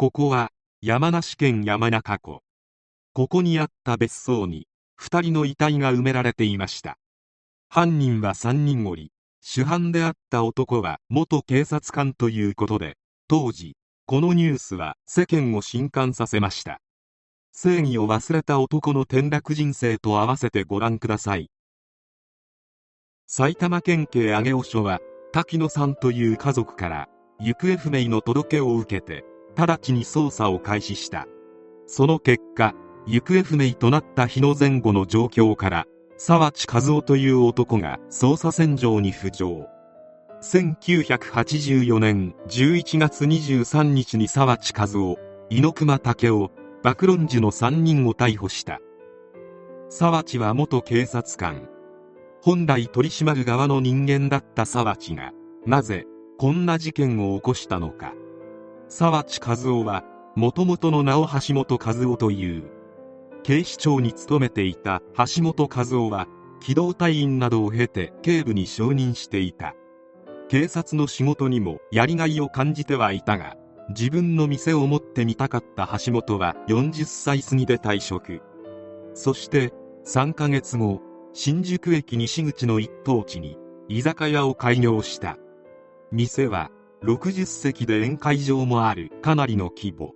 ここは山梨県山中湖。ここにあった別荘に2人の遺体が埋められていました。犯人は3人おり主犯であった男は元警察官ということで当時このニュースは世間を震撼させました。正義を忘れた男の転落人生と合わせてご覧ください。埼玉県警上尾署は滝野さんという家族から行方不明の届けを受けて直ちに捜査を開始した。その結果行方不明となった日の前後の状況から沢地和夫という男が捜査線上に浮上。1984年11月23日に沢地和夫猪熊武雄爆論樹の3人を逮捕した。沢地は元警察官。本来取り締まる側の人間だった沢地がなぜこんな事件を起こしたのか。沢地和夫はもともとの名を橋本和夫という警視庁に勤めていた橋本和夫は機動隊員などを経て警部に承認していた。警察の仕事にもやりがいを感じてはいたが自分の店を持ってみたかった橋本は40歳過ぎで退職。そして3ヶ月後新宿駅西口の一等地に居酒屋を開業した。店は60席で宴会場もある。かなりの規模。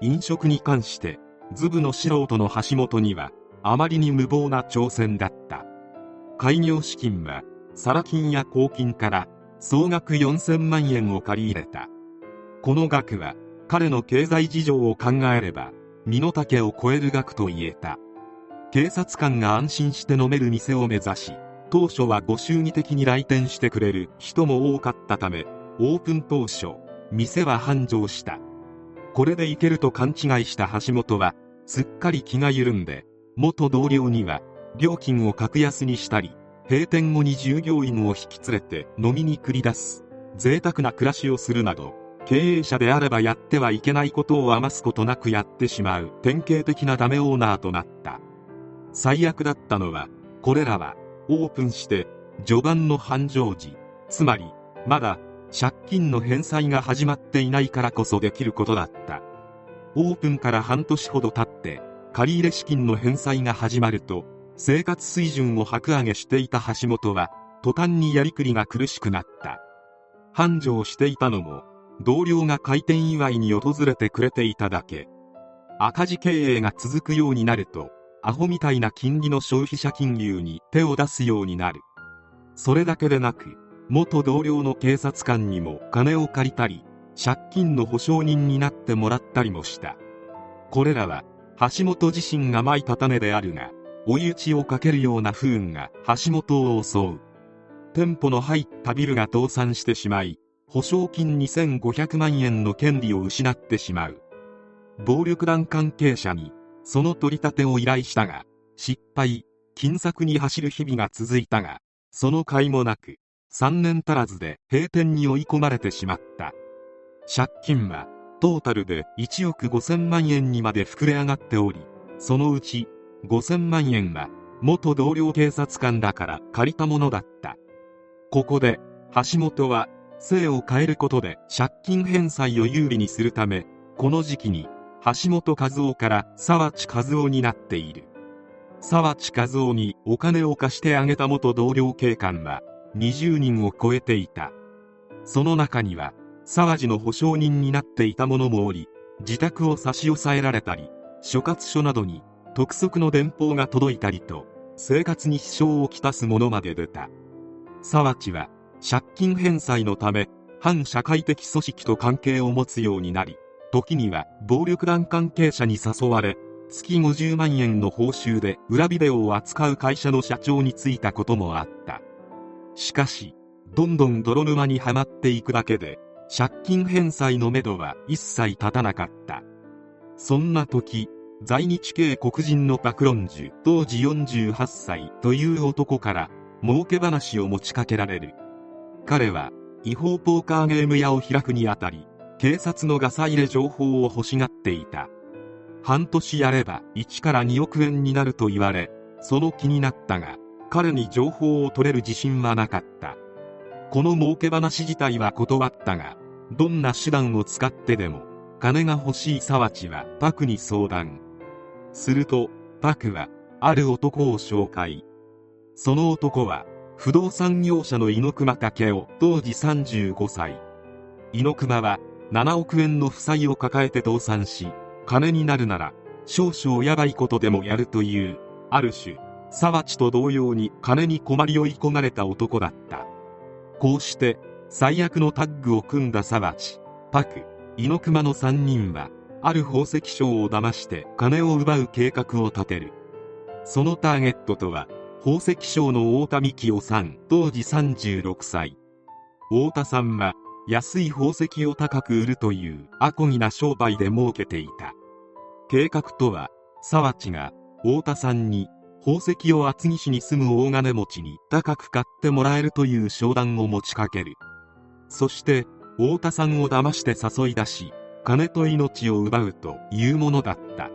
飲食に関してズブの素人の橋本にはあまりに無謀な挑戦だった。開業資金はサラ金や公金から総額4000万円を借り入れた。この額は彼の経済事情を考えれば身の丈を超える額と言えた。警察官が安心して飲める店を目指し当初はご祝儀的に来店してくれる人も多かったためオープン当初店は繁盛した。これでいけると勘違いした橋本はすっかり気が緩んで元同僚には料金を格安にしたり閉店後に従業員を引き連れて飲みに繰り出す贅沢な暮らしをするなど経営者であればやってはいけないことを余すことなくやってしまう典型的なダメオーナーとなった。最悪だったのはこれらはオープンして序盤の繁盛時。つまりまだ借金の返済が始まっていないからこそできることだった。オープンから半年ほど経って借入資金の返済が始まると生活水準を爆上げしていた橋本は途端にやりくりが苦しくなった。繁盛していたのも同僚が開店祝いに訪れてくれていただけ。赤字経営が続くようになるとアホみたいな金利の消費者金融に手を出すようになる。それだけでなく元同僚の警察官にも金を借りたり借金の保証人になってもらったりもした。これらは橋本自身がまいた種であるが追い打ちをかけるような不運が橋本を襲う。店舗の入ったビルが倒産してしまい保証金2500万円の権利を失ってしまう。暴力団関係者にその取り立てを依頼したが失敗金策に走る日々が続いたがその甲斐もなく3年足らずで閉店に追い込まれてしまった。借金はトータルで1億5000万円にまで膨れ上がっておりそのうち5000万円は元同僚警察官だから借りたものだった。ここで橋本は姓を変えることで借金返済を有利にするためこの時期に橋本和夫から沢地和夫になっている。沢地和夫にお金を貸してあげた元同僚警官は20人を超えていた。その中には沢地の保証人になっていた者もおり自宅を差し押さえられたり所轄署などに督促の電報が届いたりと生活に支障をきたすものまで出た。沢地は借金返済のため反社会的組織と関係を持つようになり時には暴力団関係者に誘われ月50万円の報酬で裏ビデオを扱う会社の社長に就いたこともあった。しかしどんどん泥沼にはまっていくだけで借金返済のめどは一切立たなかった。そんな時在日系黒人のパクロンジュ当時48歳という男から儲け話を持ちかけられる。彼は違法ポーカーゲーム屋を開くにあたり警察のガサ入れ情報を欲しがっていた。半年やれば1から2億円になると言われその気になったが彼に情報を取れる自信はなかった。この儲け話自体は断ったがどんな手段を使ってでも金が欲しい沢地はパクに相談。するとパクはある男を紹介。その男は不動産業者の猪熊武雄当時35歳。猪熊は7億円の負債を抱えて倒産し金になるなら少々やばいことでもやるというある種沢地と同様に金に困り追い込まれた男だった。こうして最悪のタッグを組んだ沢地パク猪熊の3人はある宝石商を騙して金を奪う計画を立てる。そのターゲットとは宝石商の太田幹夫さん当時36歳。太田さんは安い宝石を高く売るというアコギな商売で儲けていた。計画とは沢地が太田さんに宝石を厚木市に住む大金持ちに高く買ってもらえるという商談を持ちかける。そして太田さんを騙して誘い出し金と命を奪うというものだった。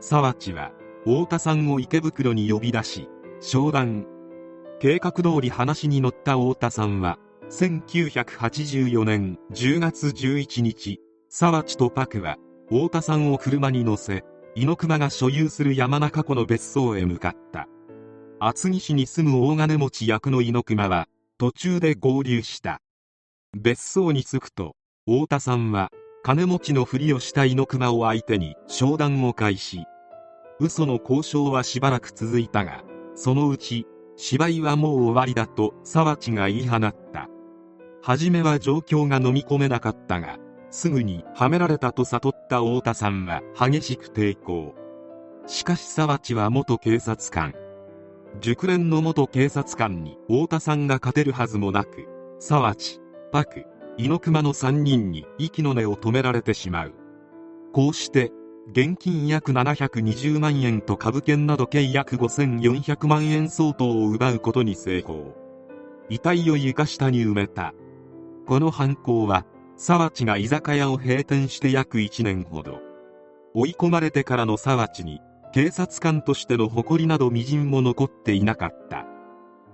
沢地は太田さんを池袋に呼び出し商談。計画通り話に乗った太田さんは1984年10月11日沢地とパクは太田さんを車に乗せ猪熊が所有する山中湖の別荘へ向かった。厚木市に住む大金持ち役の猪熊は途中で合流した。別荘に着くと太田さんは金持ちのふりをした猪熊を相手に商談を開始。嘘の交渉はしばらく続いたがそのうち芝居はもう終わりだと沢地が言い放った。初めは状況が飲み込めなかったがすぐにはめられたと悟った太田さんは激しく抵抗。しかし沢地は元警察官。熟練の元警察官に太田さんが勝てるはずもなく沢地パク猪熊の3人に息の根を止められてしまう。こうして現金約720万円と株券など計約5400万円相当を奪うことに成功。遺体を床下に埋めた。この犯行は沢地が居酒屋を閉店して約1年ほど。追い込まれてからの沢地に警察官としての誇りなどみじんも残っていなかった。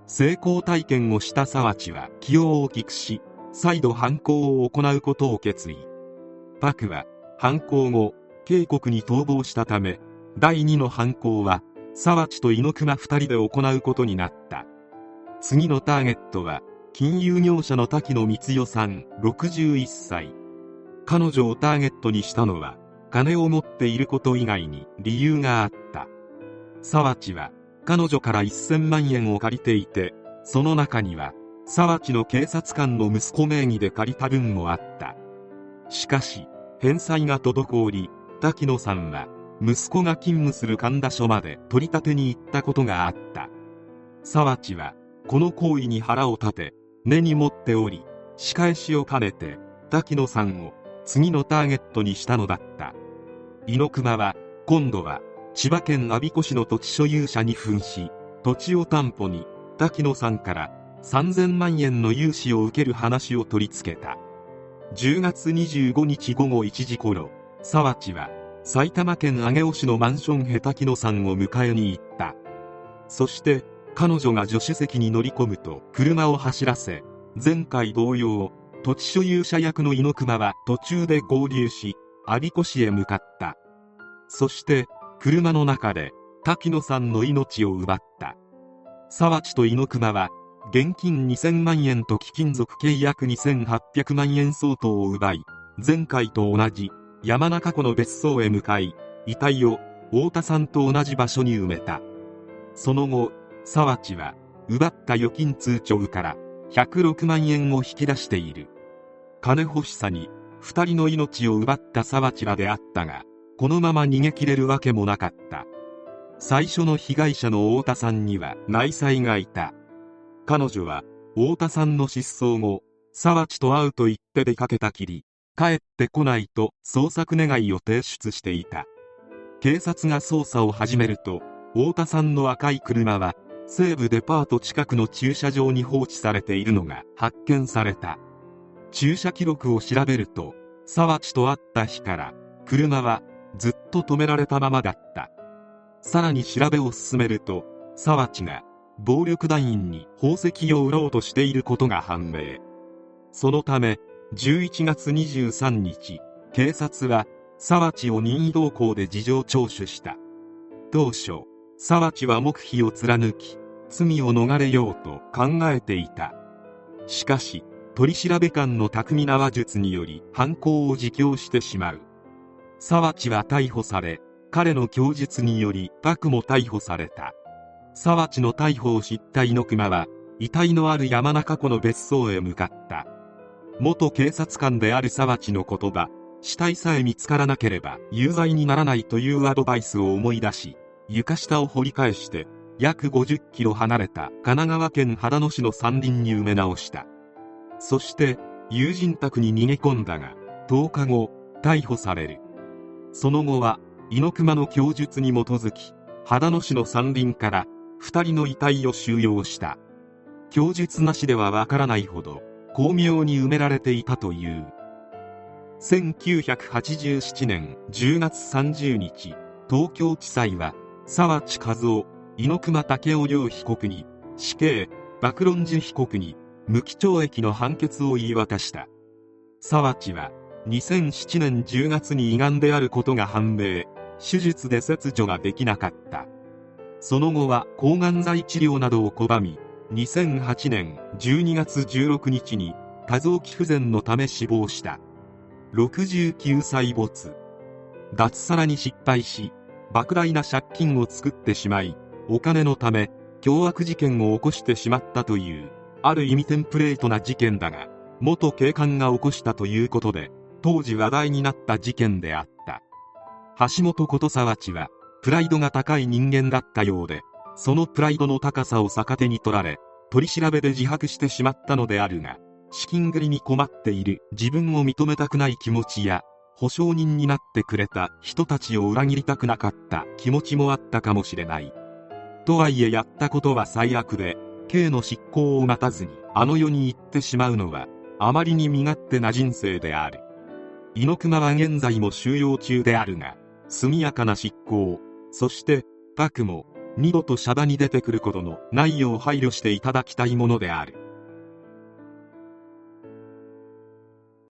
成功体験をした沢地は気を大きくし再度犯行を行うことを決意。パクは犯行後渓谷に逃亡したため第2の犯行は沢地と猪熊2人で行うことになった。次のターゲットは金融業者の滝野光代さん61歳。彼女をターゲットにしたのは金を持っていること以外に理由があった。沢地は彼女から1000万円を借りていてその中には沢地の警察官の息子名義で借りた分もあった。しかし返済が滞り滝野さんは息子が勤務する神田署まで取り立てに行ったことがあった。沢地はこの行為に腹を立て根に持っており仕返しを兼ねて滝野さんを次のターゲットにしたのだった。猪熊は今度は千葉県我孫子市の土地所有者に扮し土地を担保に滝野さんから3000万円の融資を受ける話を取り付けた。10月25日午後1時頃沢地は埼玉県上尾市のマンションへ滝野さんを迎えに行った。そして彼女が助手席に乗り込むと車を走らせ前回同様土地所有者役の猪熊は途中で合流し我孫子市へ向かった。そして車の中で滝野さんの命を奪った。沢地と猪熊は現金2000万円と貴金属契約2800万円相当を奪い前回と同じ山中湖の別荘へ向かい遺体を太田さんと同じ場所に埋めた。その後沢地は奪った預金通帳から106万円を引き出している。金欲しさに2人の命を奪った沢地らであったがこのまま逃げ切れるわけもなかった。最初の被害者の太田さんには内妻がいた。彼女は太田さんの失踪後沢地と会うと言って出かけたきり帰ってこないと捜索願いを提出していた。警察が捜査を始めると太田さんの赤い車は西部デパート近くの駐車場に放置されているのが発見された。駐車記録を調べると沢地と会った日から車はずっと止められたままだった。さらに調べを進めると沢地が暴力団員に宝石を売ろうとしていることが判明。そのため11月23日警察は沢地を任意同行で事情聴取した。当初沢地は黙秘を貫き罪を逃れようと考えていた。しかし取調官の巧みな話術により犯行を自供してしまう。沢地は逮捕され彼の供述によりパクも逮捕された。沢地の逮捕を知った猪熊は遺体のある山中湖の別荘へ向かった。元警察官である沢地の言葉死体さえ見つからなければ有罪にならないというアドバイスを思い出し床下を掘り返して約50キロ離れた神奈川県秦野市の山林に埋め直した。そして友人宅に逃げ込んだが10日後逮捕される。その後は猪熊の供述に基づき秦野市の山林から2人の遺体を収容した。供述なしではわからないほど巧妙に埋められていたという。1987年10月30日東京地裁は沢地和夫猪熊武雄両被告に死刑爆論寺被告に無期懲役の判決を言い渡した。沢地は2007年10月に胃がんであることが判明手術で切除ができなかった。その後は抗がん剤治療などを拒み2008年12月16日に多臓器不全のため死亡した。69歳没。脱サラに失敗し莫大な借金を作ってしまいお金のため凶悪事件を起こしてしまったというある意味テンプレートな事件だが元警官が起こしたということで当時話題になった事件であった。橋本琴沢地はプライドが高い人間だったようでそのプライドの高さを逆手に取られ取り調べで自白してしまったのであるが資金繰りに困っている自分を認めたくない気持ちや保証人になってくれた人たちを裏切りたくなかった気持ちもあったかもしれない。とはいえやったことは最悪で刑の執行を待たずにあの世に行ってしまうのはあまりに身勝手な人生である。猪熊は現在も収容中であるが速やかな執行そしてパクも二度とシャバに出てくることのないよう配慮していただきたいものである。